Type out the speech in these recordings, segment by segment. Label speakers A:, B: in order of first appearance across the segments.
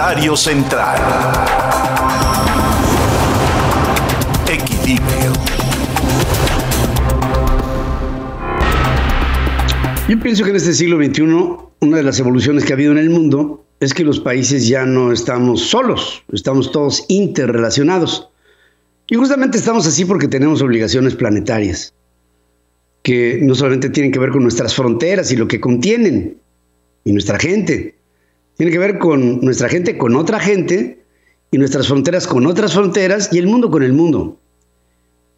A: Comentario central. Equilibrio.
B: Yo pienso que en este siglo XXI una de las evoluciones que ha habido en el mundo es que los países ya no estamos solos, estamos todos interrelacionados. Y justamente estamos así porque tenemos obligaciones planetarias, que no solamente tienen que ver con nuestras fronteras y lo que contienen, y nuestra gente, tiene que ver con nuestra gente con otra gente, y nuestras fronteras con otras fronteras, y el mundo con el mundo.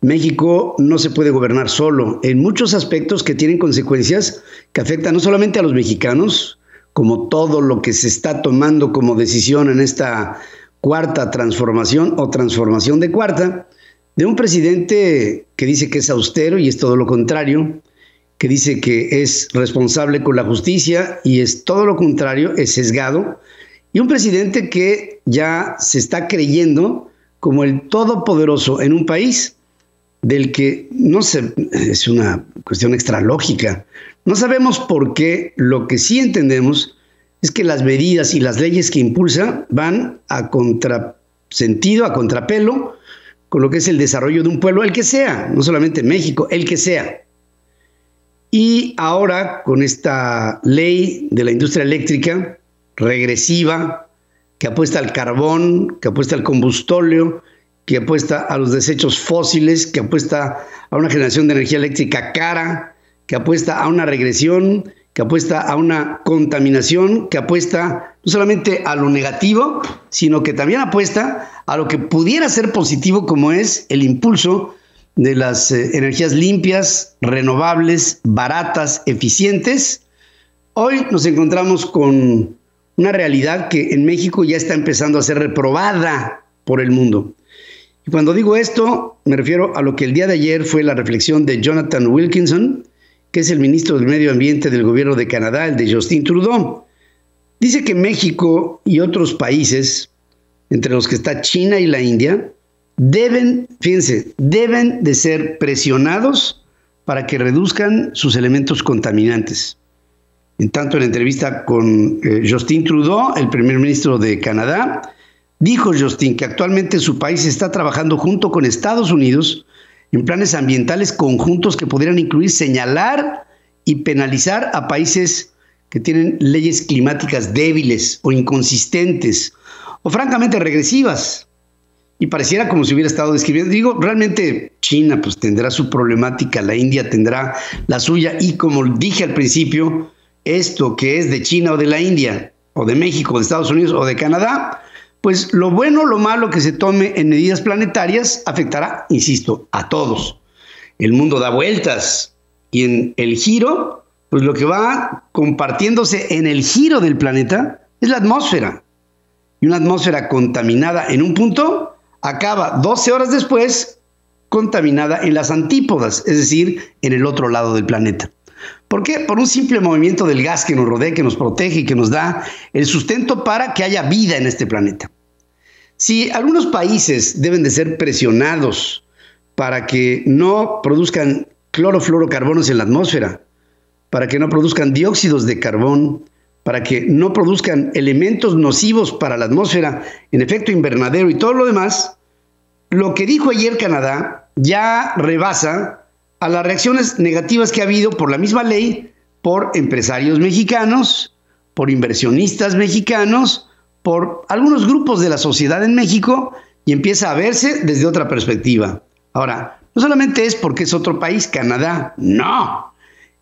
B: México no se puede gobernar solo en muchos aspectos que tienen consecuencias que afectan no solamente a los mexicanos, como todo lo que se está tomando como decisión en esta cuarta transformación o transformación de cuarta, de un presidente que dice que es austero y es todo lo contrario, que dice que es responsable con la justicia y es todo lo contrario, es sesgado, y un presidente que ya se está creyendo como el todopoderoso en un país del que no sé, es una cuestión extralógica. No sabemos por qué, lo que sí entendemos es que las medidas y las leyes que impulsa van a contrasentido, a contrapelo, con lo que es el desarrollo de un pueblo, el que sea, no solamente México, el que sea. Y ahora, con esta ley de la industria eléctrica regresiva, que apuesta al carbón, que apuesta al combustóleo, que apuesta a los desechos fósiles, que apuesta a una generación de energía eléctrica cara, que apuesta a una regresión, que apuesta a una contaminación, que apuesta no solamente a lo negativo, sino que también apuesta a lo que pudiera ser positivo como es el impulso de las eh, energías limpias, renovables, baratas, eficientes. Hoy nos encontramos con una realidad que en México ya está empezando a ser reprobada por el mundo. Y cuando digo esto, me refiero a lo que el día de ayer fue la reflexión de Jonathan Wilkinson, que es el ministro del Medio Ambiente del gobierno de Canadá, el de Justin Trudeau. Dice que México y otros países, entre los que está China y la India, deben, fíjense, deben de ser presionados para que reduzcan sus elementos contaminantes. En tanto, en la entrevista con eh, Justin Trudeau, el primer ministro de Canadá, Dijo Justin que actualmente su país está trabajando junto con Estados Unidos en planes ambientales conjuntos que podrían incluir señalar y penalizar a países que tienen leyes climáticas débiles o inconsistentes o francamente regresivas. Y pareciera como si hubiera estado describiendo. Digo, realmente China pues tendrá su problemática, la India tendrá la suya y como dije al principio, esto que es de China o de la India o de México, de Estados Unidos o de Canadá, pues lo bueno o lo malo que se tome en medidas planetarias afectará, insisto, a todos. El mundo da vueltas y en el giro, pues lo que va compartiéndose en el giro del planeta es la atmósfera. Y una atmósfera contaminada en un punto acaba 12 horas después contaminada en las antípodas, es decir, en el otro lado del planeta. ¿Por qué? Por un simple movimiento del gas que nos rodea, que nos protege y que nos da el sustento para que haya vida en este planeta. Si algunos países deben de ser presionados para que no produzcan clorofluorocarbonos en la atmósfera, para que no produzcan dióxidos de carbón, para que no produzcan elementos nocivos para la atmósfera en efecto invernadero y todo lo demás, lo que dijo ayer Canadá ya rebasa a las reacciones negativas que ha habido por la misma ley, por empresarios mexicanos, por inversionistas mexicanos, por algunos grupos de la sociedad en México y empieza a verse desde otra perspectiva. Ahora, no solamente es porque es otro país, Canadá, no,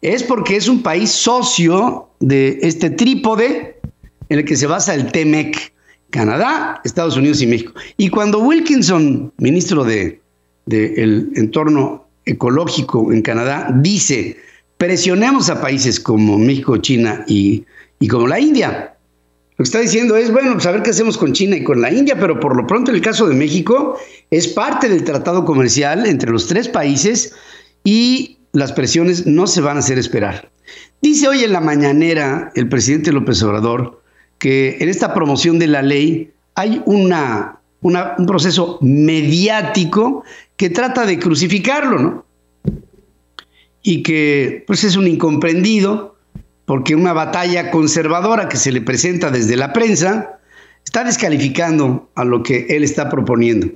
B: es porque es un país socio de este trípode en el que se basa el TEMEC, Canadá, Estados Unidos y México. Y cuando Wilkinson, ministro de, el entorno ecológico en Canadá dice, presionemos a países como México, China y, como la India. Lo que está diciendo es, bueno, pues, qué hacemos con China y con la India, pero por lo pronto el caso de México es parte del tratado comercial entre los tres países y las presiones no se van a hacer esperar. Dice hoy en la mañanera el presidente López Obrador que en esta promoción de la ley hay una, un proceso mediático que trata de crucificarlo, ¿no? Y que pues es un incomprendido, porque una batalla conservadora que se le presenta desde la prensa está descalificando a lo que él está proponiendo.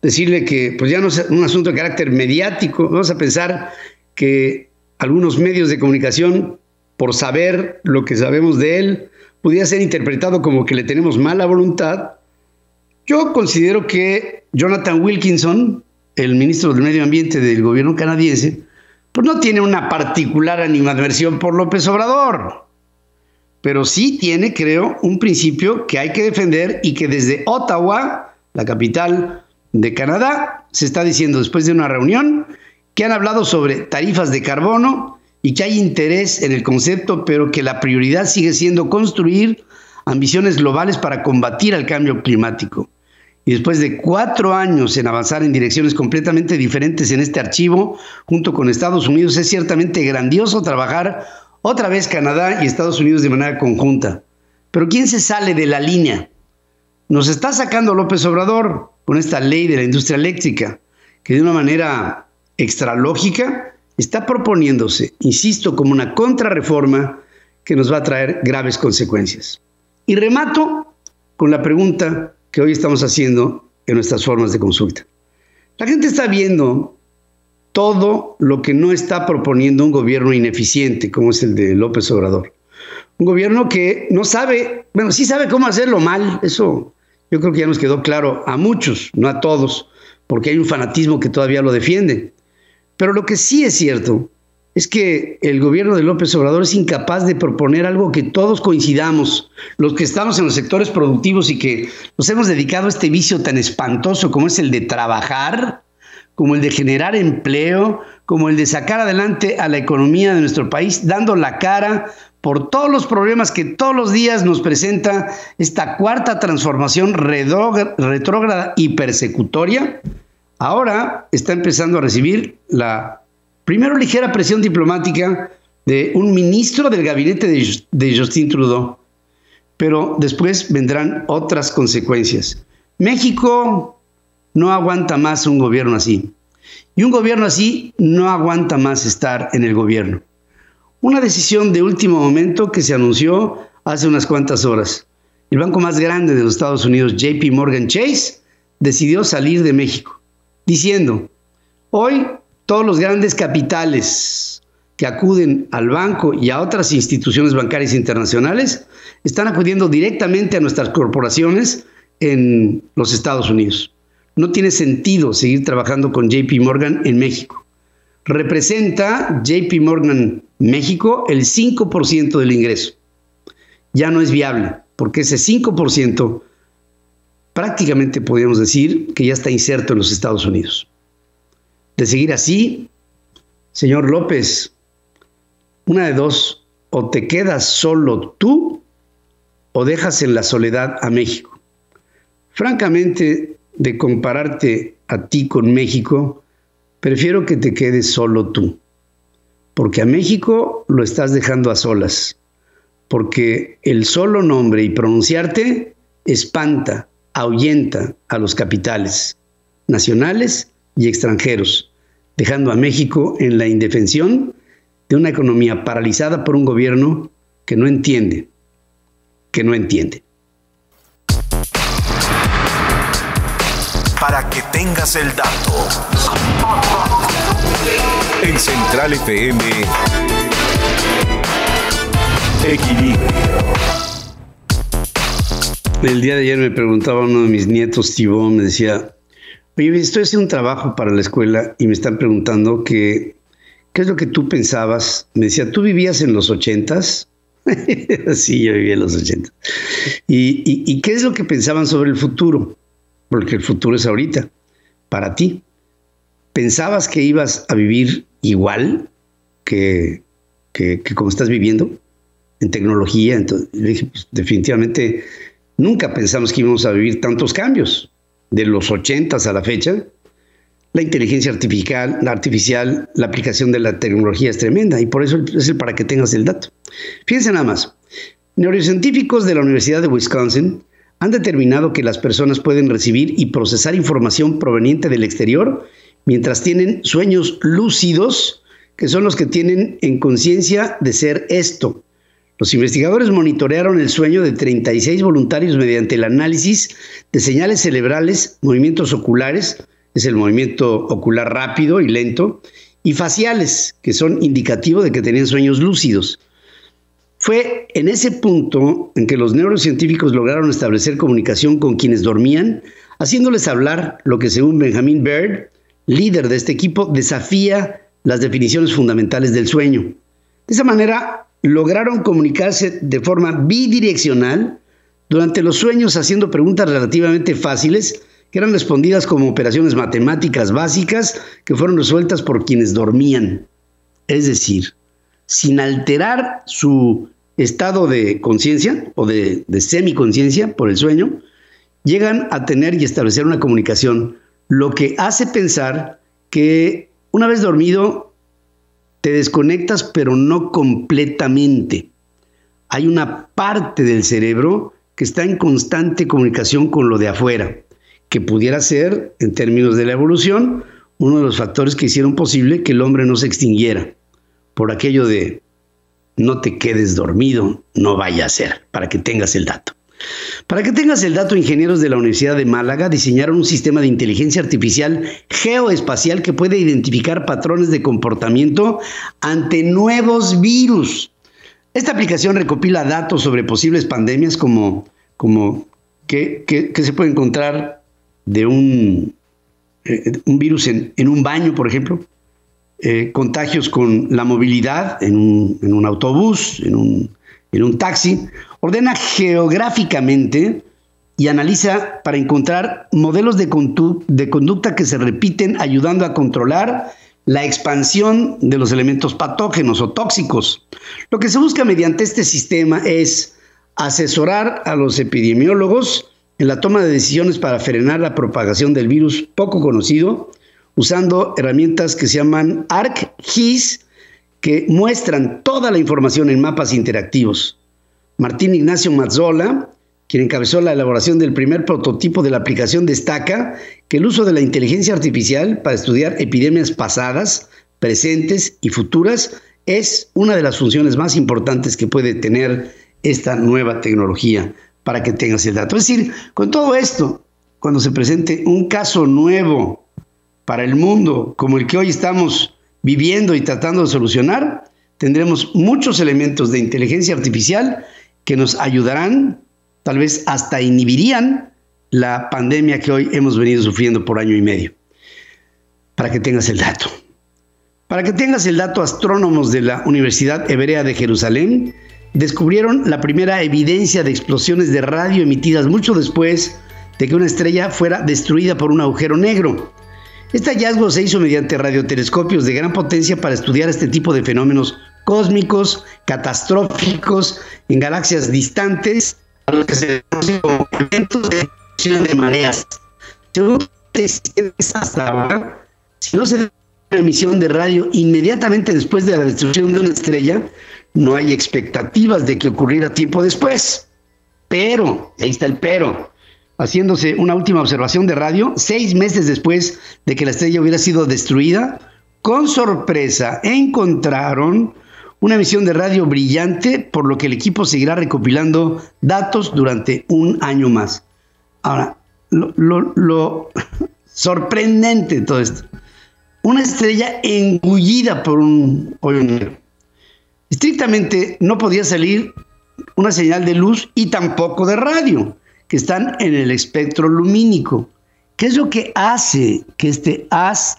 B: Decirle que pues ya no es un asunto de carácter mediático, vamos a pensar que algunos medios de comunicación, por saber lo que sabemos de él, pudiera ser interpretado como que le tenemos mala voluntad. Yo considero que Jonathan Wilkinson, el ministro del Medio Ambiente del gobierno canadiense, pues no tiene una particular animadversión por López Obrador, pero sí tiene, creo, un principio que hay que defender y que desde Ottawa, la capital de Canadá, se está diciendo después de una reunión que han hablado sobre tarifas de carbono y que hay interés en el concepto, pero que la prioridad sigue siendo construir ambiciones globales para combatir el cambio climático y después de cuatro años en avanzar en direcciones completamente diferentes en este archivo, junto con Estados Unidos, es ciertamente grandioso trabajar otra vez Canadá y Estados Unidos de manera conjunta. Pero ¿quién se sale de la línea? Nos está sacando López Obrador con esta ley de la industria eléctrica, que de una manera extralógica está proponiéndose, insisto, como una contrarreforma que nos va a traer graves consecuencias. Y remato con la pregunta que hoy estamos haciendo en nuestras formas de consulta. La gente está viendo todo lo que no está proponiendo un gobierno ineficiente como es el de López Obrador. Un gobierno que no sabe, bueno, sí sabe cómo hacerlo mal, eso yo creo que ya nos quedó claro a muchos, no a todos, porque hay un fanatismo que todavía lo defiende. Pero lo que sí es cierto es que el gobierno de López Obrador es incapaz de proponer algo que todos coincidamos, los que estamos en los sectores productivos y que nos hemos dedicado a este vicio tan espantoso como es el de trabajar, como el de generar empleo, como el de sacar adelante a la economía de nuestro país, dando la cara por todos los problemas que todos los días nos presenta esta cuarta transformación retrógrada y persecutoria, ahora está empezando a recibir la Primero, ligera presión diplomática de un ministro del gabinete de, Justin Trudeau, pero después vendrán otras consecuencias. México no aguanta más un gobierno así. Y un gobierno así no aguanta más estar en el gobierno. Una decisión de último momento que se anunció hace unas cuantas horas. El banco más grande de los Estados Unidos, JP Morgan Chase, decidió salir de México, diciendo, hoy todos los grandes capitales que acuden al banco y a otras instituciones bancarias internacionales están acudiendo directamente a nuestras corporaciones en los Estados Unidos. No tiene sentido seguir trabajando con JP Morgan en México. Representa JP Morgan México el 5% del ingreso. Ya no es viable, porque ese 5% prácticamente podríamos decir que ya está inserto en los Estados Unidos de seguir así, señor López, una de dos, o te quedas solo tú o dejas en la soledad a México. Francamente, de compararte a ti con México, prefiero que te quedes solo tú, porque a México lo estás dejando a solas, porque el solo nombre y pronunciarte espanta, ahuyenta a los capitales nacionales y extranjeros dejando a México en la indefensión de una economía paralizada por un gobierno que no entiende, que no entiende.
A: Para que tengas el dato. En Central FM, Equilibrio.
B: El día de ayer me preguntaba uno de mis nietos, Tibón, me decía, Oye, estoy haciendo un trabajo para la escuela y me están preguntando qué es lo que tú pensabas. Me decía, ¿tú vivías en los ochentas? sí, yo vivía en los ochentas. ¿Y, y, qué es lo que pensaban sobre el futuro? Porque el futuro es ahorita, para ti. ¿Pensabas que ibas a vivir igual que, que, como estás viviendo en tecnología? Entonces, dije, pues, definitivamente nunca pensamos que íbamos a vivir tantos cambios de los 80 a la fecha, la inteligencia artificial, la artificial, la aplicación de la tecnología es tremenda y por eso es el para que tengas el dato. Fíjense nada más. Neurocientíficos de la Universidad de Wisconsin han determinado que las personas pueden recibir y procesar información proveniente del exterior mientras tienen sueños lúcidos, que son los que tienen en conciencia de ser esto. Los investigadores monitorearon el sueño de 36 voluntarios mediante el análisis de señales cerebrales, movimientos oculares, es el movimiento ocular rápido y lento, y faciales, que son indicativos de que tenían sueños lúcidos. Fue en ese punto en que los neurocientíficos lograron establecer comunicación con quienes dormían, haciéndoles hablar lo que según Benjamin Baird, líder de este equipo, desafía las definiciones fundamentales del sueño. De esa manera, lograron comunicarse de forma bidireccional durante los sueños haciendo preguntas relativamente fáciles que eran respondidas como operaciones matemáticas básicas que fueron resueltas por quienes dormían. Es decir, sin alterar su estado de conciencia o de, de semiconciencia por el sueño, llegan a tener y establecer una comunicación, lo que hace pensar que una vez dormido te desconectas, pero no completamente. Hay una parte del cerebro que está en constante comunicación con lo de afuera, que pudiera ser, en términos de la evolución, uno de los factores que hicieron posible que el hombre no se extinguiera, por aquello de no te quedes dormido, no vaya a ser, para que tengas el dato. Para que tengas el dato, ingenieros de la Universidad de Málaga diseñaron un sistema de inteligencia artificial geoespacial que puede identificar patrones de comportamiento ante nuevos virus. Esta aplicación recopila datos sobre posibles pandemias como, como que, se puede encontrar de un, eh, virus en, un baño, por ejemplo, eh, contagios con la movilidad en un, en un autobús, en un, en un taxi, ordena geográficamente y analiza para encontrar modelos de, conducta que se repiten, ayudando a controlar la expansión de los elementos patógenos o tóxicos. Lo que se busca mediante este sistema es asesorar a los epidemiólogos en la toma de decisiones para frenar la propagación del virus poco conocido, usando herramientas que se llaman ARC-GIS, que muestran toda la información en mapas interactivos. Martín Ignacio Mazzola, quien encabezó la elaboración del primer prototipo de la aplicación, destaca que el uso de la inteligencia artificial para estudiar epidemias pasadas, presentes y futuras es una de las funciones más importantes que puede tener esta nueva tecnología para que tengas el dato. Es decir, con todo esto, cuando se presente un caso nuevo para el mundo como el que hoy estamos viviendo y tratando de solucionar, tendremos muchos elementos de inteligencia artificial que nos ayudarán, tal vez hasta inhibirían la pandemia que hoy hemos venido sufriendo por año y medio. Para que tengas el dato. Para que tengas el dato, astrónomos de la Universidad Hebrea de Jerusalén descubrieron la primera evidencia de explosiones de radio emitidas mucho después de que una estrella fuera destruida por un agujero negro. Este hallazgo se hizo mediante radiotelescopios de gran potencia para estudiar este tipo de fenómenos cósmicos, catastróficos, en galaxias distantes, a los que se conocen como eventos de de mareas. Según si no se da una emisión de radio inmediatamente después de la destrucción de una estrella, no hay expectativas de que ocurriera tiempo después. Pero, ahí está el pero, haciéndose una última observación de radio, seis meses después de que la estrella hubiera sido destruida, con sorpresa encontraron una emisión de radio brillante, por lo que el equipo seguirá recopilando datos durante un año más. Ahora, lo, sorprendente de todo esto, una estrella engullida por un hoyo negro. Estrictamente no podía salir una señal de luz y tampoco de radio que están en el espectro lumínico. ¿Qué es lo que hace que este haz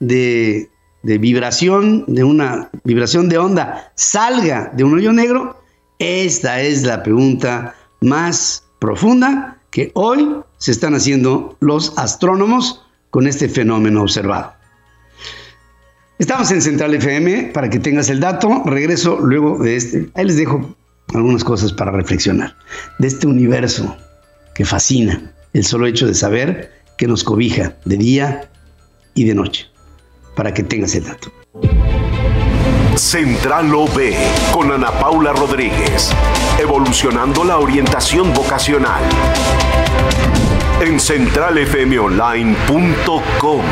B: de, vibración, de una vibración de onda, salga de un hoyo negro? Esta es la pregunta más profunda que hoy se están haciendo los astrónomos con este fenómeno observado. Estamos en Central FM para que tengas el dato. Regreso luego de este. Ahí les dejo algunas cosas para reflexionar. De este universo que fascina el solo hecho de saber que nos cobija de día y de noche, para que tengas el dato.
A: Central OB con Ana Paula Rodríguez, evolucionando la orientación vocacional. En centralfmonline.com.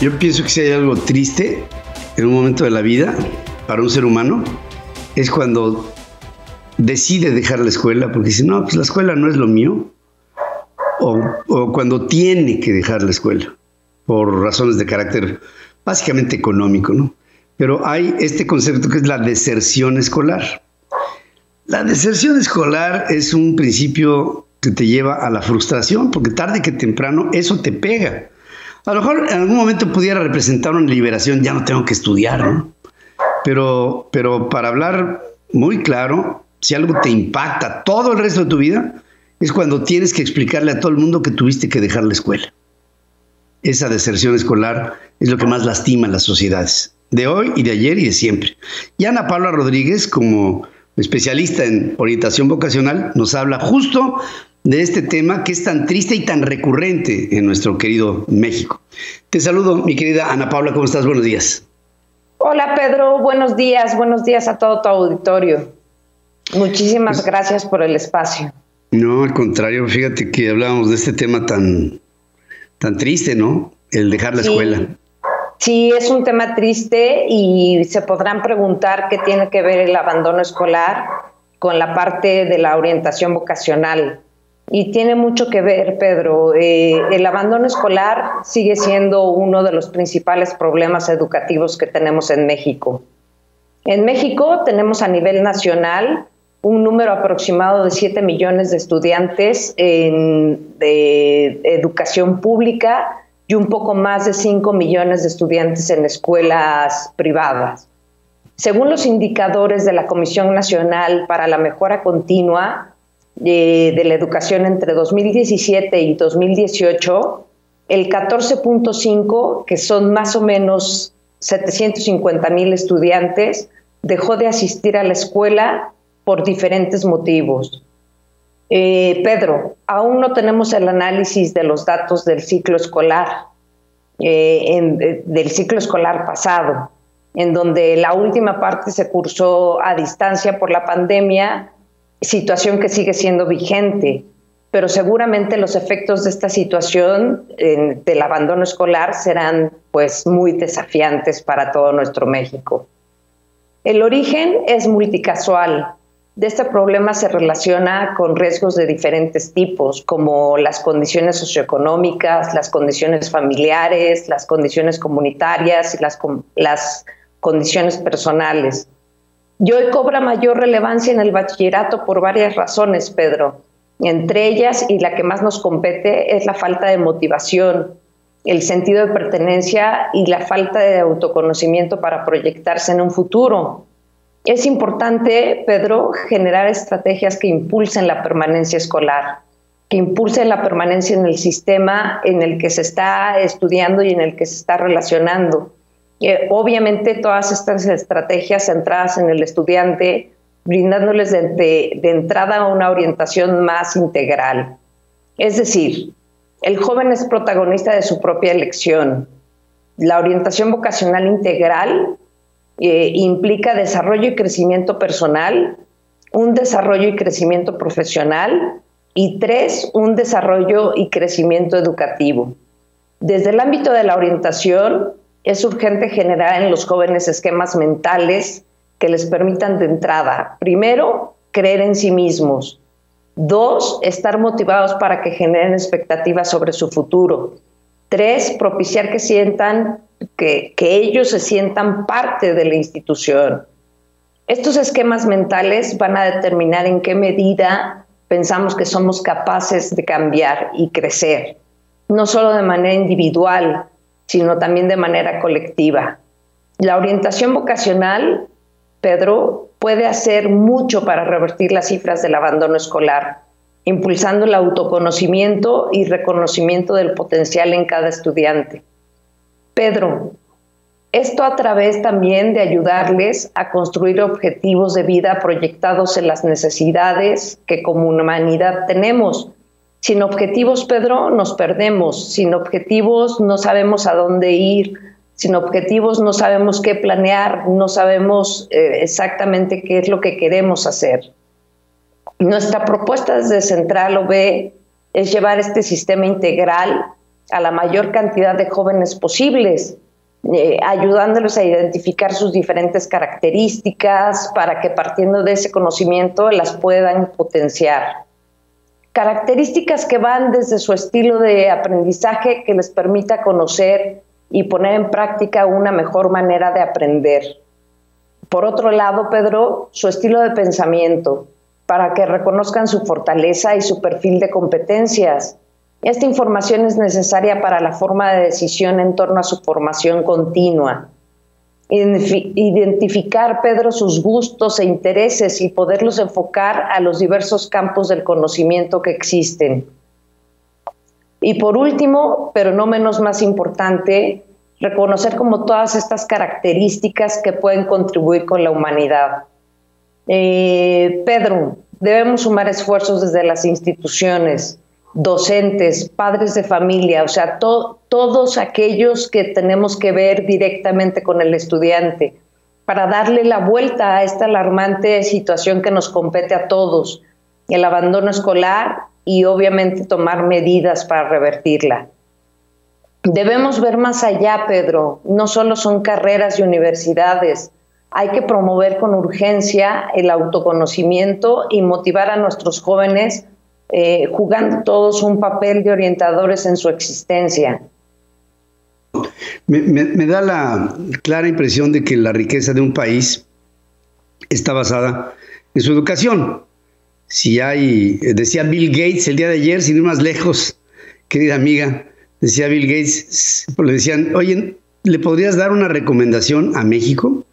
B: Yo pienso que si hay algo triste en un momento de la vida para un ser humano es cuando decide dejar la escuela porque dice, no, pues la escuela no es lo mío, o, o cuando tiene que dejar la escuela por razones de carácter básicamente económico, ¿no? Pero hay este concepto que es la deserción escolar. La deserción escolar es un principio que te lleva a la frustración, porque tarde que temprano eso te pega. A lo mejor en algún momento pudiera representar una liberación, ya no tengo que estudiar, ¿no? Pero, pero para hablar muy claro, si algo te impacta todo el resto de tu vida, es cuando tienes que explicarle a todo el mundo que tuviste que dejar la escuela. Esa deserción escolar es lo que más lastima a las sociedades, de hoy y de ayer y de siempre. Y Ana Paula Rodríguez, como especialista en orientación vocacional, nos habla justo de este tema que es tan triste y tan recurrente en nuestro querido México. Te saludo, mi querida Ana Paula, ¿cómo estás? Buenos días.
C: Hola Pedro, buenos días, buenos días a todo tu auditorio. Muchísimas gracias por el espacio.
B: No, al contrario, fíjate que hablábamos de este tema tan, tan triste, ¿no? El dejar la escuela.
C: Sí, es un tema triste y se podrán preguntar qué tiene que ver el abandono escolar con la parte de la orientación vocacional. Y tiene mucho que ver, Pedro. Eh, el abandono escolar sigue siendo uno de los principales problemas educativos que tenemos en México. En México tenemos a nivel nacional un número aproximado de 7 millones de estudiantes en, de educación pública y un poco más de 5 millones de estudiantes en escuelas privadas. Según los indicadores de la Comisión Nacional para la Mejora Continua de, de la Educación entre 2017 y 2018, el 14.5, que son más o menos 750 mil estudiantes, dejó de asistir a la escuela por diferentes motivos. Eh, Pedro, aún no tenemos el análisis de los datos del ciclo escolar, eh, del ciclo escolar pasado, en donde la última parte se cursó a distancia por la pandemia, situación que sigue siendo vigente, pero seguramente los efectos de esta situación del abandono escolar serán pues muy desafiantes para todo nuestro México. El origen es multicasual, de este problema se relaciona con riesgos de diferentes tipos, como las condiciones socioeconómicas, las condiciones familiares, las condiciones comunitarias y las, las condiciones personales. Y hoy cobra mayor relevancia en el bachillerato por varias razones, Pedro. Entre ellas, y la que más nos compete, es la falta de motivación, el sentido de pertenencia y la falta de autoconocimiento para proyectarse en un futuro. Es importante, Pedro, generar estrategias que impulsen la permanencia escolar, que impulsen la permanencia en el sistema en el que se está estudiando y en el que se está relacionando. Eh, obviamente todas estas estrategias centradas en el estudiante, brindándoles de, de entrada una orientación más integral. Es decir, el joven es protagonista de su propia elección. La orientación vocacional integral eh, implica desarrollo y crecimiento personal, un desarrollo y crecimiento profesional y tres, un desarrollo y crecimiento educativo. Desde el ámbito de la orientación, es urgente generar en los jóvenes esquemas mentales que les permitan de entrada, primero, creer en sí mismos, dos, estar motivados para que generen expectativas sobre su futuro, tres, propiciar que sientan que, ellos se sientan parte de la institución. Estos esquemas mentales van a determinar en qué medida pensamos que somos capaces de cambiar y crecer, no solo de manera individual, sino también de manera colectiva. La orientación vocacional, Pedro, puede hacer mucho para revertir las cifras del abandono escolar, impulsando el autoconocimiento y reconocimiento del potencial en cada estudiante. Pedro, esto a través también de ayudarles a construir objetivos de vida proyectados en las necesidades que como humanidad tenemos. Sin objetivos, Pedro, nos perdemos. Sin objetivos no sabemos a dónde ir. Sin objetivos no sabemos qué planear, no sabemos eh, exactamente qué es lo que queremos hacer. Nuestra propuesta desde Central OB es llevar este sistema integral a la mayor cantidad de jóvenes posibles eh, ayudándoles a identificar sus diferentes características para que partiendo de ese conocimiento las puedan potenciar. Características que van desde su estilo de aprendizaje que les permita conocer y poner en práctica una mejor manera de aprender. Por otro lado, Pedro, su estilo de pensamiento, para que reconozcan su fortaleza y su perfil de competencias. Esta información es necesaria para la forma de decisión en torno a su formación continua. Identificar, Pedro, sus gustos e intereses y poderlos enfocar a los diversos campos del conocimiento que existen. Y por último, pero no menos más importante, reconocer como todas estas características que pueden contribuir con la humanidad. Eh, Pedro, debemos sumar esfuerzos desde las instituciones, docentes, padres de familia, o sea, todos aquellos que tenemos que ver directamente con el estudiante para darle la vuelta a esta alarmante situación que nos compete a todos, el abandono escolar y obviamente tomar medidas para revertirla. Debemos ver más allá, Pedro. No solo son carreras y universidades. Hay que promover con urgencia el autoconocimiento y motivar a nuestros jóvenes eh, jugando todos un papel de orientadores en su existencia.
B: me, da la clara impresión de que la riqueza de un país está basada en su educación si hay, decía Bill Gates el día de ayer, sin ir más lejos, querida amiga, decía Bill Gates, le decían, oye, ¿le podrías dar una recomendación a México?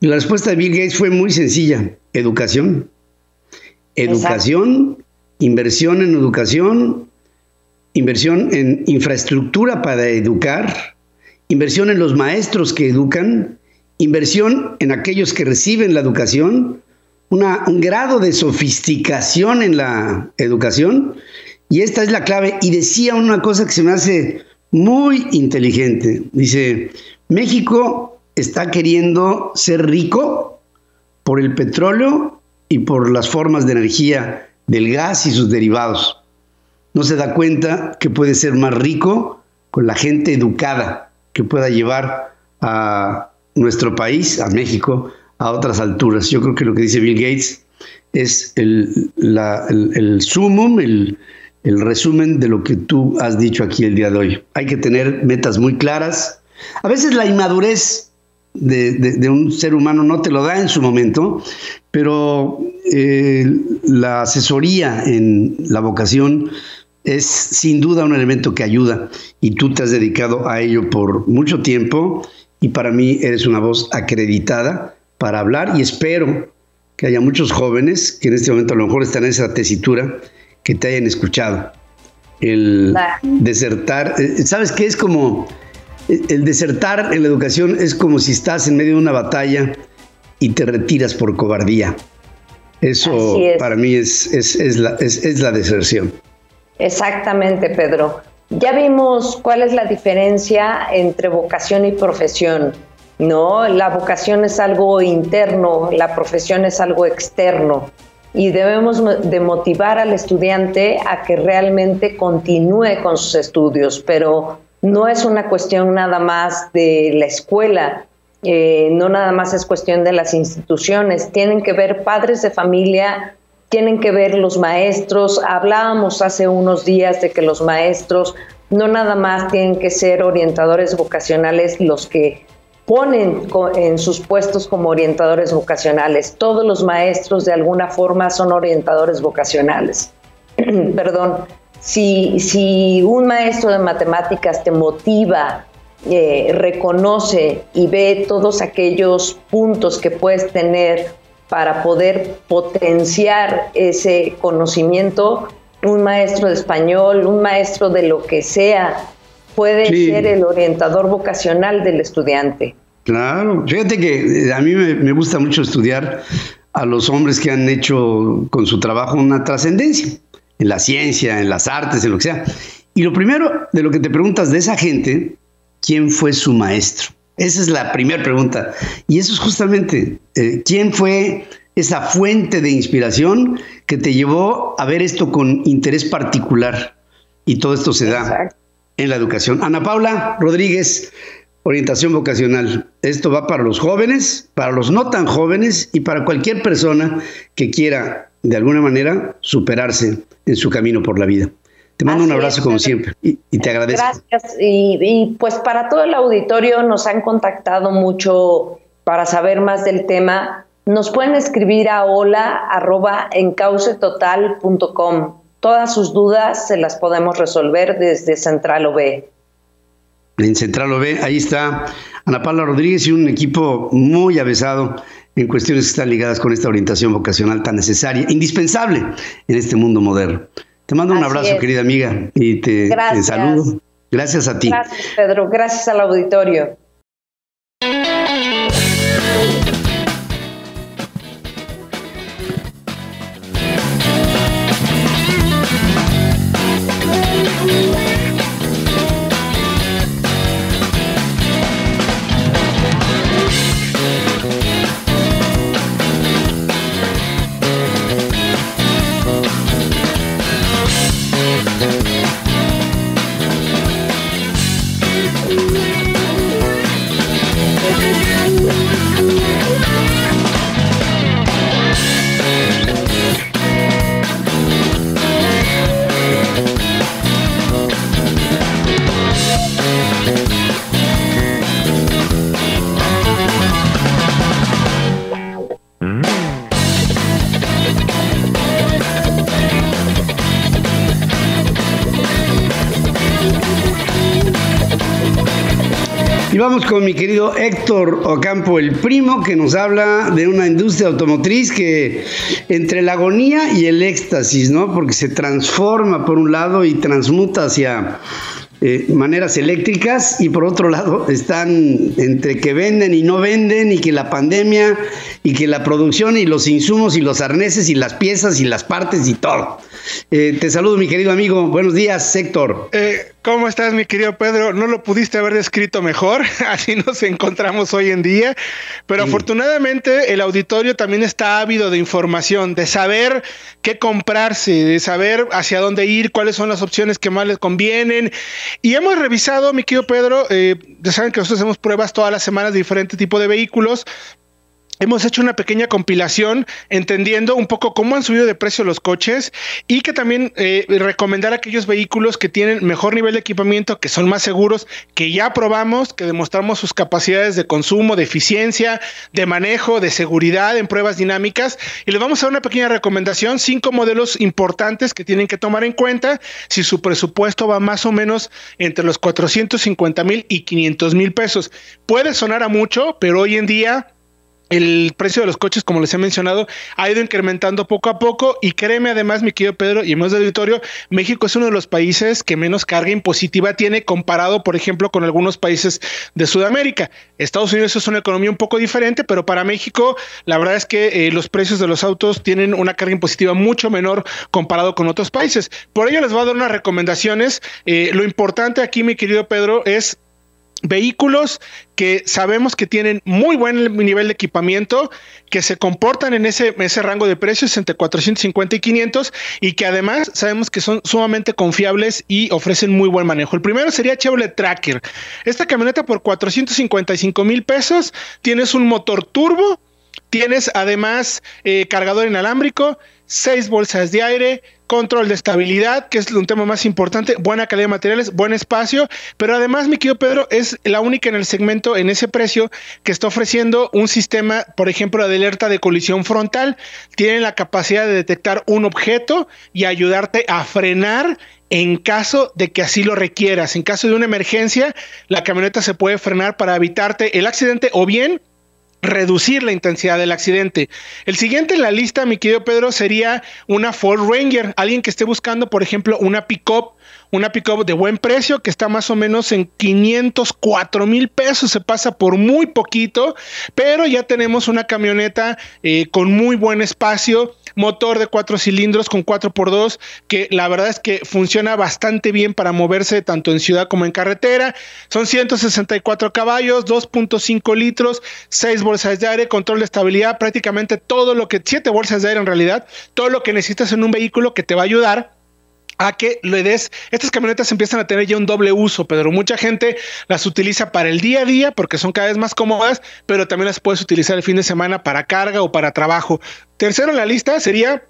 B: Y la respuesta de Bill Gates fue muy sencilla, educación. Educación, inversión en educación, inversión en infraestructura para educar, inversión en los maestros que educan, inversión en aquellos que reciben la educación, un grado de sofisticación en la educación y esta es la clave. Y decía una cosa que se me hace muy inteligente. Dice, México está queriendo ser rico por el petróleo y por las formas de energía del gas y sus derivados. No se da cuenta que puede ser más rico con la gente educada que pueda llevar a nuestro país, a México, a otras alturas. Yo creo que lo que dice Bill Gates es el, sumum, el, resumen de lo que tú has dicho aquí el día de hoy. Hay que tener metas muy claras. A veces la inmadurez de, un ser humano no te lo da en su momento, pero eh, la asesoría en la vocación es sin duda un elemento que ayuda y tú te has dedicado a ello por mucho tiempo y para mí eres una voz acreditada para hablar y espero que haya muchos jóvenes que en este momento a lo mejor están en esa tesitura que te hayan escuchado. El desertar, eh, ¿sabes qué es como el desertar en la educación es como si estás en medio de una batalla y te retiras por cobardía. Eso para mí es, es, la, es la deserción.
C: Exactamente, Pedro. Ya vimos cuál es la diferencia entre vocación y profesión. ¿no? La vocación es algo interno, la profesión es algo externo y debemos de motivar al estudiante a que realmente continúe con sus estudios, pero no es una cuestión nada más de la escuela, eh, no nada más es cuestión de las instituciones, tienen que ver padres de familia, tienen que ver los maestros, hablábamos hace unos días de que los maestros no nada más tienen que ser orientadores vocacionales los que ponen en sus puestos como orientadores vocacionales. Todos los maestros de alguna forma son orientadores vocacionales. Perdón, si, si, un maestro de matemáticas te motiva, eh, reconoce y ve todos aquellos puntos que puedes tener para poder potenciar ese conocimiento, un maestro de español, un maestro de lo que sea, puede ser el orientador vocacional del estudiante.
B: Claro, fíjate que eh, a mí me, gusta mucho estudiar a los hombres que han hecho con su trabajo una trascendencia en la ciencia, en las artes, en lo que sea. Y lo primero de lo que te preguntas de esa gente, ¿quién fue su maestro? Esa es la primera pregunta. Y eso es justamente, eh, ¿quién fue esa fuente de inspiración que te llevó a ver esto con interés particular? Y todo esto se da en la educación. Ana Paula Rodríguez, orientación vocacional. Esto va para los jóvenes, para los no tan jóvenes y para cualquier persona que quiera de alguna manera superarse en su camino por la vida. Te mando un abrazo como siempre y, te agradezco.
C: Gracias. Y, pues para todo el auditorio nos han contactado mucho para saber más del tema. Nos pueden escribir a hola arroba encaucetotal.com. Todas sus dudas se las podemos resolver desde Central OB.
B: En Central OB, ahí está Ana Paula Rodríguez y un equipo muy avesado en cuestiones que están ligadas con esta orientación vocacional tan necesaria, indispensable en este mundo moderno. Te mando un abrazo, querida amiga, y te, te saludo. Gracias a ti.
C: Gracias, Pedro. Gracias al auditorio.
B: Y vamos con mi querido Héctor Ocampo, el primo, que nos habla de una industria automotriz que entre la agonía y el éxtasis, ¿no? Porque se transforma por un lado y transmuta hacia eh, maneras eléctricas y por otro lado están entre que venden y no venden y que la pandemia y que la producción y los insumos y los arneses y las piezas y las partes y todo. Eh, te saludo, mi querido amigo. Buenos días, Héctor.
D: Eh, ¿Cómo estás, mi querido Pedro? No lo pudiste haber descrito mejor, así nos encontramos hoy en día, pero afortunadamente el auditorio también está ávido de información, de saber qué comprarse, de saber hacia dónde ir, cuáles son las opciones que más les convienen. Y hemos revisado, mi querido Pedro, eh, ya saben que nosotros hacemos pruebas todas las semanas de diferentes tipos de vehículos, Hemos hecho una pequeña compilación entendiendo un poco cómo han subido de precio los coches y que también eh, recomendar aquellos vehículos que tienen mejor nivel de equipamiento, que son más seguros, que ya probamos, que demostramos sus capacidades de consumo, de eficiencia, de manejo, de seguridad en pruebas dinámicas. Y les vamos a dar una pequeña recomendación, cinco modelos importantes que tienen que tomar en cuenta si su presupuesto va más o menos entre los 450 mil y 500 mil pesos. Puede sonar a mucho, pero hoy en día el precio de los coches, como les he mencionado, ha ido incrementando poco a poco y créeme además, mi querido Pedro, y más de auditorio, México es uno de los países que menos carga impositiva tiene comparado, por ejemplo, con algunos países de Sudamérica. Estados Unidos es una economía un poco diferente, pero para México la verdad es que eh, los precios de los autos tienen una carga impositiva mucho menor comparado con otros países. Por ello les voy a dar unas recomendaciones. Eh, lo importante aquí, mi querido Pedro, es vehículos que sabemos que tienen muy buen nivel de equipamiento, que se comportan en ese, ese rango de precios entre 450 y 500 y que además sabemos que son sumamente confiables y ofrecen muy buen manejo. El primero sería Chevrolet Tracker. Esta camioneta por 455 mil pesos, tienes un motor turbo, tienes además eh, cargador inalámbrico, seis bolsas de aire, control de estabilidad, que es un tema más importante, buena calidad de materiales, buen espacio, pero además, mi querido Pedro, es la única en el segmento en ese precio que está ofreciendo un sistema, por ejemplo, de alerta de colisión frontal. Tiene la capacidad de detectar un objeto y ayudarte a frenar en caso de que así lo requieras. En caso de una emergencia, la camioneta se puede frenar para evitarte el accidente o bien reducir la intensidad del accidente. El siguiente en la lista, mi querido Pedro, sería una Ford Ranger, alguien que esté buscando, por ejemplo, una pickup una pickup de buen precio que está más o menos en 504 mil pesos, se pasa por muy poquito, pero ya tenemos una camioneta eh, con muy buen espacio, motor de cuatro cilindros con 4x2, que la verdad es que funciona bastante bien para moverse tanto en ciudad como en carretera. Son 164 caballos, 2.5 litros, 6 bolsas de aire, control de estabilidad, prácticamente todo lo que, 7 bolsas de aire en realidad, todo lo que necesitas en un vehículo que te va a ayudar a que le des, estas camionetas empiezan a tener ya un doble uso, Pedro. Mucha gente las utiliza para el día a día porque son cada vez más cómodas, pero también las puedes utilizar el fin de semana para carga o para trabajo. Tercero en la lista sería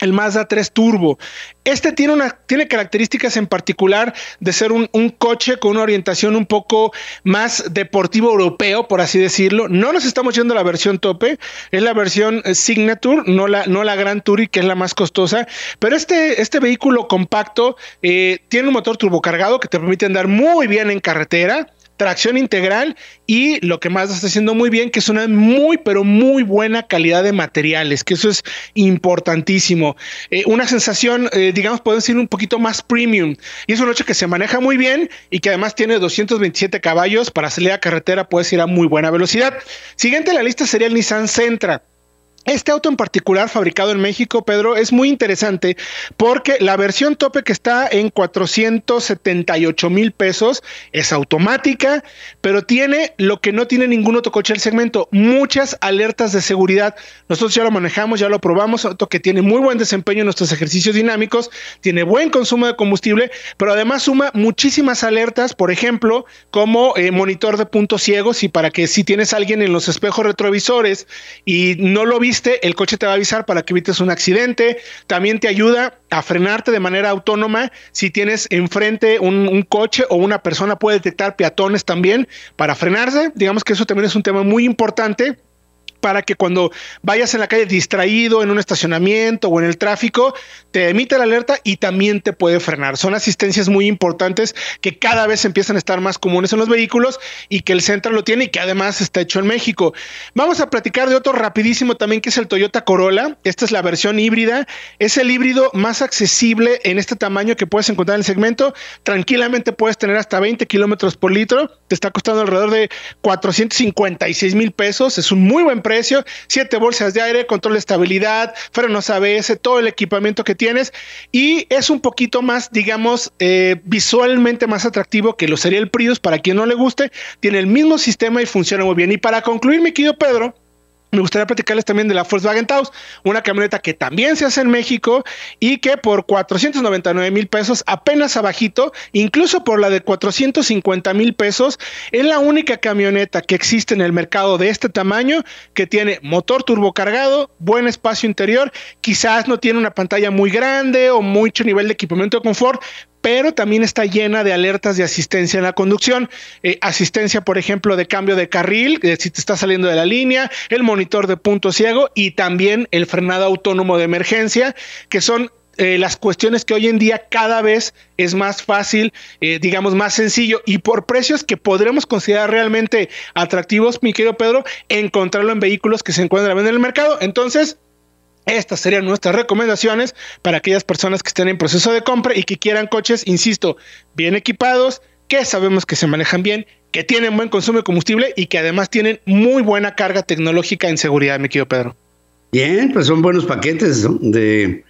D: el Mazda 3 Turbo. Este tiene, una, tiene características en particular de ser un, coche con una orientación un poco más deportivo europeo, por así decirlo. No nos estamos yendo a la versión tope, es la versión eh, Signature, no la, no la Grand Touring, que es la más costosa. Pero este, este vehículo compacto eh, tiene un motor turbocargado que te permite andar muy bien en carretera tracción integral y lo que más está haciendo muy bien, que es una muy, pero muy buena calidad de materiales, que eso es importantísimo. Eh, una sensación, eh, digamos, podemos decir un poquito más premium. Y es un coche que se maneja muy bien y que además tiene 227 caballos para salir a carretera, puedes ir a muy buena velocidad. Siguiente en la lista sería el Nissan Sentra. Este auto en particular, fabricado en México, Pedro, es muy interesante porque la versión tope que está en 478 mil pesos es automática, pero tiene lo que no tiene ningún otro coche del segmento, muchas alertas de seguridad. Nosotros ya lo manejamos, ya lo probamos, auto que tiene muy buen desempeño en nuestros ejercicios dinámicos, tiene buen consumo de combustible, pero además suma muchísimas alertas, por ejemplo, como eh, monitor de puntos ciegos y para que si tienes a alguien en los espejos retrovisores y no lo viste, el coche te va a avisar para que evites un accidente. También te ayuda a frenarte de manera autónoma. Si tienes enfrente un, coche o una persona puede detectar peatones también para frenarse. Digamos que eso también es un tema muy importante para que cuando vayas en la calle distraído en un estacionamiento o en el tráfico, te emite la alerta y también te puede frenar. Son asistencias muy importantes que cada vez empiezan a estar más comunes en los vehículos y que el centro lo tiene y que además está hecho en México. Vamos a platicar de otro rapidísimo también que es el Toyota Corolla. Esta es la versión híbrida. Es el híbrido más accesible en este tamaño que puedes encontrar en el segmento. Tranquilamente puedes tener hasta 20 kilómetros por litro. Te está costando alrededor de 456 mil pesos. Es un muy buen precio siete bolsas de aire, control de estabilidad, frenos ABS, todo el equipamiento que tienes y es un poquito más, digamos, eh, visualmente más atractivo que lo sería el Prius para quien no le guste, tiene el mismo sistema y funciona muy bien. Y para concluir, mi querido Pedro, me gustaría platicarles también de la Volkswagen Taos, una camioneta que también se hace en México y que por 499 mil pesos, apenas abajito, incluso por la de 450 mil pesos, es la única camioneta que existe en el mercado de este tamaño que tiene motor turbocargado, buen espacio interior, quizás no tiene una pantalla muy grande o mucho nivel de equipamiento de confort, pero también está llena de alertas de asistencia en la conducción. Eh, asistencia, por ejemplo, de cambio de carril, si te está saliendo de la línea, el monitor de punto ciego y también el frenado autónomo de emergencia, que son eh, las cuestiones que hoy en día cada vez es más fácil, eh, digamos, más sencillo y por precios que podremos considerar realmente atractivos, mi querido Pedro, encontrarlo en vehículos que se encuentran en el mercado. Entonces, estas serían nuestras recomendaciones para aquellas personas que estén en proceso de compra y que quieran coches, insisto, bien equipados, que sabemos que se manejan bien, que tienen buen consumo de combustible y que además tienen muy buena carga tecnológica en seguridad, mi querido Pedro.
B: Bien, pues son buenos paquetes de,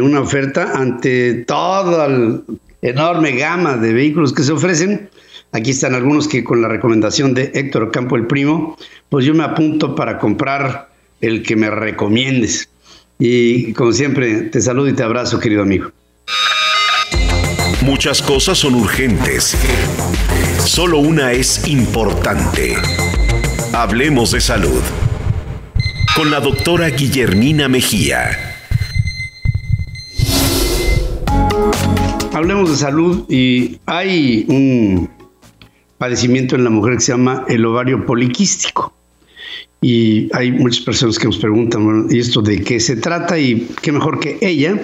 B: una oferta ante toda la enorme gama de vehículos que se ofrecen. Aquí están algunos que con la recomendación de Héctor Campo el Primo, pues yo me apunto para comprar el que me recomiendes. Y como siempre, te saludo y te abrazo, querido amigo.
A: Muchas cosas son urgentes. Solo una es importante. Hablemos de salud. Con la doctora Guillermina Mejía.
B: Hablemos de salud y hay un padecimiento en la mujer que se llama el ovario poliquístico. Y hay muchas personas que nos preguntan, bueno, ¿y esto de qué se trata? Y qué mejor que ella,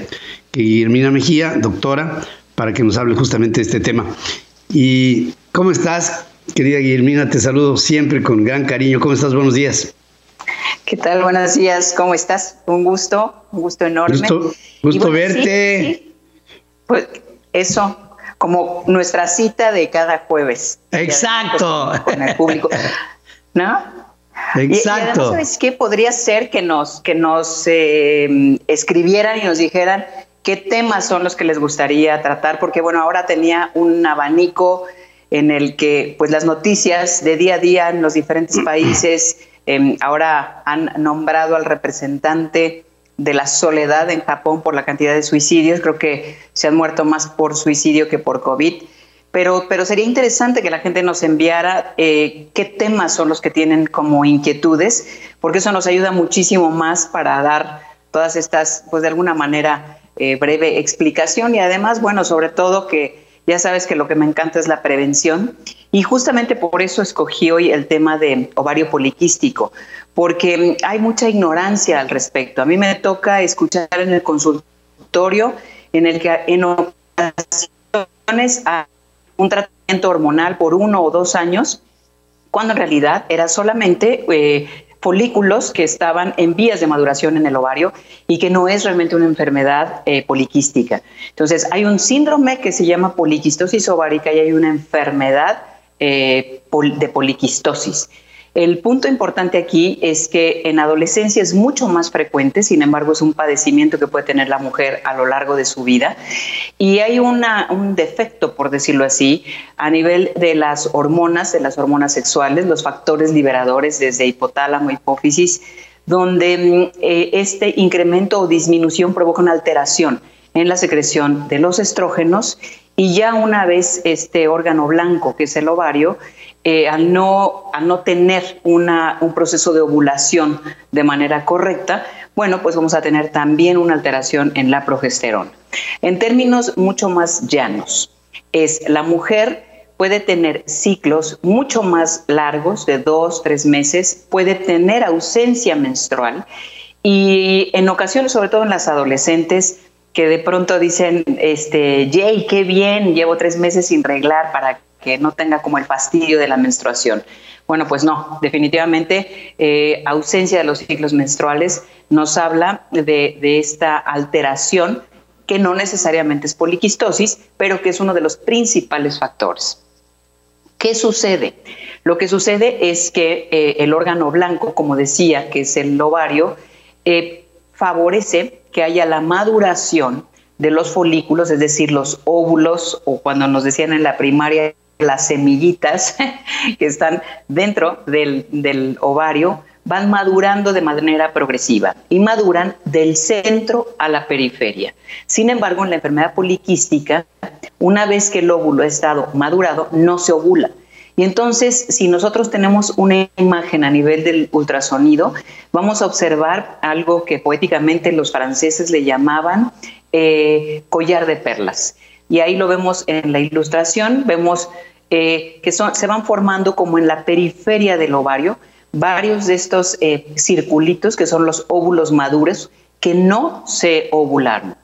B: que Guillermina Mejía, doctora, para que nos hable justamente de este tema. ¿Y cómo estás, querida Guillermina? Te saludo siempre con gran cariño. ¿Cómo estás? Buenos días.
E: ¿Qué tal? Buenos días. ¿Cómo estás? Un gusto, un gusto enorme.
B: Gusto, gusto verte.
E: Pues eso, como nuestra cita de cada jueves.
B: Exacto.
E: Con el público. ¿No?
B: Exacto.
E: Y, ¿sabes qué? Podría ser que nos, que nos eh, escribieran y nos dijeran qué temas son los que les gustaría tratar, porque bueno, ahora tenía un abanico en el que pues las noticias de día a día en los diferentes países, em, ahora han nombrado al representante de la soledad en Japón por la cantidad de suicidios. Creo que se han muerto más por suicidio que por COVID. Pero, pero sería interesante que la gente nos enviara eh, qué temas son los que tienen como inquietudes, porque eso nos ayuda muchísimo más para dar todas estas, pues de alguna manera, eh, breve explicación y además, bueno, sobre todo que ya sabes que lo que me encanta es la prevención y justamente por eso escogí hoy el tema de ovario poliquístico, porque hay mucha ignorancia al respecto. A mí me toca escuchar en el consultorio en el que en ocasiones un tratamiento hormonal por uno o dos años, cuando en realidad era solamente eh, folículos que estaban en vías de maduración en el ovario y que no es realmente una enfermedad eh, poliquística. Entonces, hay un síndrome que se llama poliquistosis ovárica y hay una enfermedad eh, de poliquistosis. El punto importante aquí es que en adolescencia es mucho más frecuente, sin embargo es un padecimiento que puede tener la mujer a lo largo de su vida. Y hay un defecto, por decirlo así, a nivel de las hormonas, de las hormonas sexuales, los factores liberadores desde hipotálamo, hipófisis, donde mm, eh, este incremento o disminución provoca una alteración en la secreción de los estrógenos y ya una vez este órgano blanco, que es el ovario, eh, al, no, no tener una, un proceso de ovulación de manera correcta, bueno, pues vamos a tener también una alteración en la progesterona. En términos mucho más llanos, es la mujer puede tener ciclos mucho más largos, de dos, tres meses, puede tener ausencia menstrual y en ocasiones, sobre todo en las adolescentes, que de pronto dicen, este, Jay, qué bien, llevo tres meses sin reglar para que no tenga como el fastidio de la menstruación. Bueno, pues no, definitivamente eh, ausencia de los ciclos menstruales nos habla de, esta alteración que no necesariamente es poliquistosis, pero que es uno de los principales factores. ¿Qué sucede? Lo que sucede es que eh, el órgano blanco, como decía, que es el ovario, eh, favorece que haya la maduración de los folículos, es decir, los óvulos, o cuando nos decían en la primaria, las semillitas que están dentro del, ovario van madurando de manera progresiva y maduran del centro a la periferia. Sin embargo, en la enfermedad poliquística, una vez que el óvulo ha estado madurado, no se ovula. Y entonces, si nosotros tenemos una imagen a nivel del ultrasonido, vamos a observar algo que poéticamente los franceses le llamaban eh, collar de perlas y ahí lo vemos en la ilustración, vemos eh, que son, se van formando como en la periferia del ovario varios de estos eh, circulitos que son los óvulos maduros que no se ovularon.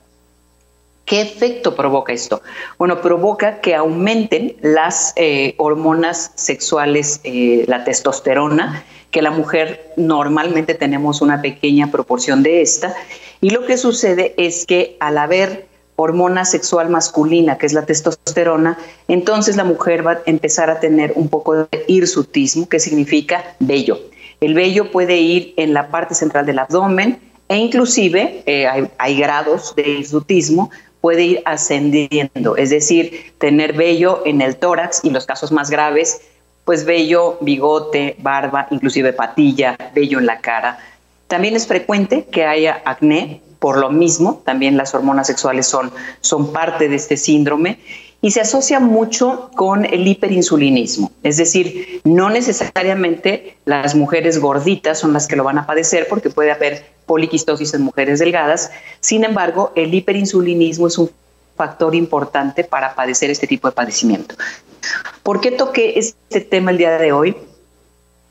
E: ¿Qué efecto provoca esto? Bueno, provoca que aumenten las eh, hormonas sexuales, la testosterona, que la mujer normalmente tenemos una pequeña proporción de esta, y lo que sucede es que al haber hormona sexual masculina, que es la testosterona, entonces la mujer va a empezar a tener un poco de hirsutismo, que significa vello. El vello puede ir en la parte central del abdomen e inclusive eh, hay, grados de hirsutismo, puede ir ascendiendo, es decir, tener vello en el tórax y los casos más graves, pues vello, bigote, barba, inclusive patilla, vello en la cara. También es frecuente que haya acné, por lo mismo, también las hormonas sexuales son, son parte de este síndrome y se asocia mucho con el hiperinsulinismo. Es decir, no necesariamente las mujeres gorditas son las que lo van a padecer porque puede haber poliquistosis en mujeres delgadas. Sin embargo, el hiperinsulinismo es un factor importante para padecer este tipo de padecimiento. ¿Por qué toqué este tema el día de hoy?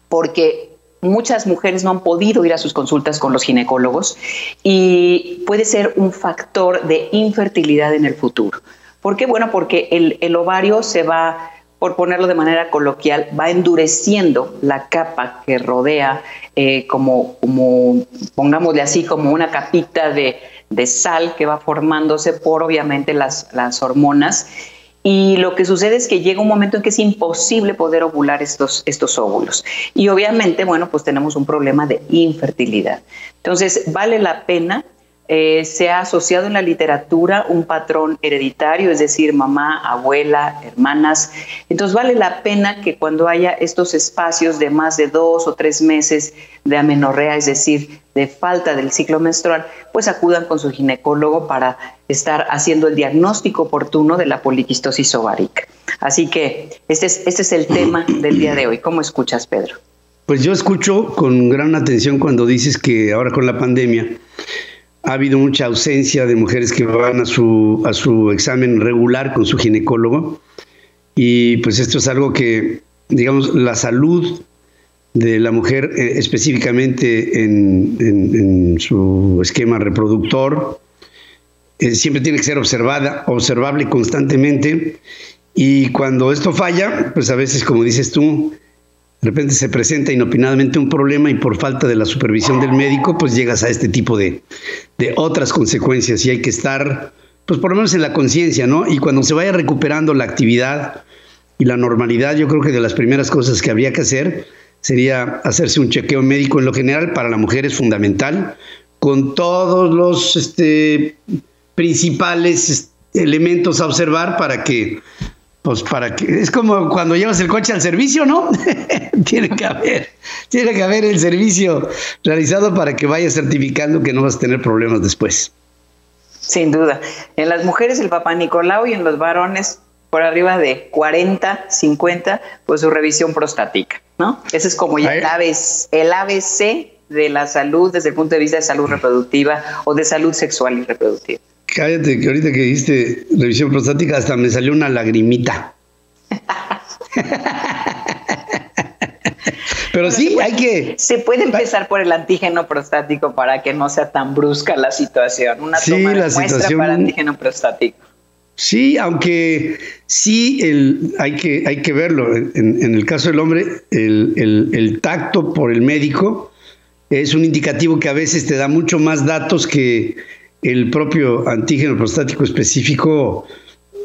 E: Porque muchas mujeres no han podido ir a sus consultas con los ginecólogos y puede ser un factor de infertilidad en el futuro. ¿Por qué? Bueno, porque el, ovario se va, por ponerlo de manera coloquial, va endureciendo la capa que rodea, eh, como, como, pongámosle así, como una capita de, de, sal que va formándose por obviamente las, las hormonas y lo que sucede es que llega un momento en que es imposible poder ovular estos, estos óvulos. Y obviamente, bueno, pues tenemos un problema de infertilidad. Entonces, vale la pena eh, se ha asociado en la literatura un patrón hereditario, es decir, mamá, abuela, hermanas. Entonces vale la pena que cuando haya estos espacios de más de dos o tres meses de amenorrea, es decir, de falta del ciclo menstrual, pues acudan con su ginecólogo para estar haciendo el diagnóstico oportuno de la poliquistosis ovárica. Así que este es, este es el tema del día de hoy. ¿Cómo escuchas, Pedro?
B: Pues yo escucho con gran atención cuando dices que ahora con la pandemia ha habido mucha ausencia de mujeres que van a su, a su examen regular con su ginecólogo. Y pues esto es algo que, digamos, la salud de la mujer eh, específicamente en, su esquema reproductor eh, siempre tiene que ser observada, observable constantemente. Y cuando esto falla, pues a veces, como dices tú, de repente se presenta inopinadamente un problema y por falta de la supervisión del médico, pues llegas a este tipo de, otras consecuencias y hay que estar, pues por lo menos en la conciencia, ¿no? Y cuando se vaya recuperando la actividad y la normalidad, yo creo que de las primeras cosas que habría que hacer sería hacerse un chequeo médico en lo general, para la mujer es fundamental, con todos los este, principales elementos a observar para que pues para que es como cuando llevas el coche al servicio, ¿no? tiene que haber, tiene que haber el servicio realizado para que vayas certificando que no vas a tener problemas después.
E: Sin duda. En las mujeres el papá Nicolau y en los varones por arriba de 40, 50, pues su revisión prostática, ¿no? Ese es como ya el ABC, el ABC de la salud desde el punto de vista de salud reproductiva o de salud sexual y reproductiva.
B: Cállate, que ahorita que dijiste revisión prostática hasta me salió una lagrimita. Pero sí, hay que...
E: Se puede empezar por el antígeno prostático para que no sea tan brusca la situación. Una
B: sí, toma la situación...
E: para antígeno prostático.
B: Sí, aunque sí el, hay, que, hay que verlo. En, el caso del hombre, el, el, tacto por el médico es un indicativo que a veces te da mucho más datos que el propio antígeno prostático específico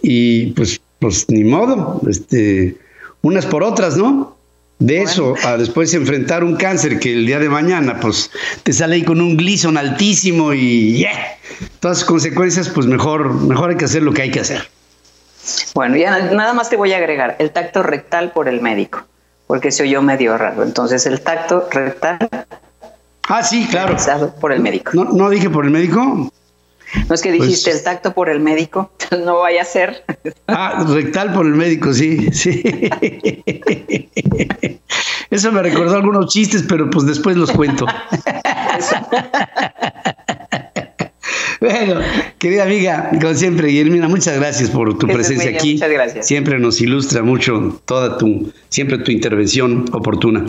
B: y pues, pues ni modo, este, unas por otras, ¿no? De eso a después enfrentar un cáncer que el día de mañana pues te sale ahí con un glison altísimo y yeah, todas las consecuencias, pues mejor, mejor hay que hacer lo que hay que hacer.
E: Bueno, ya nada más te voy a agregar el tacto rectal por el médico, porque se oyó medio raro. Entonces, el tacto rectal.
B: Ah, sí, claro.
E: Por el médico.
B: ¿No, no dije por el médico?
E: No es que pues dijiste el tacto por el médico, no vaya a ser.
B: Ah, rectal por el médico, sí, sí. Eso me recordó algunos chistes, pero pues después los cuento. Bueno, querida amiga, como siempre, Guillermina, muchas gracias por tu presencia aquí.
E: Muchas gracias.
B: Siempre nos ilustra mucho toda tu, siempre tu intervención oportuna.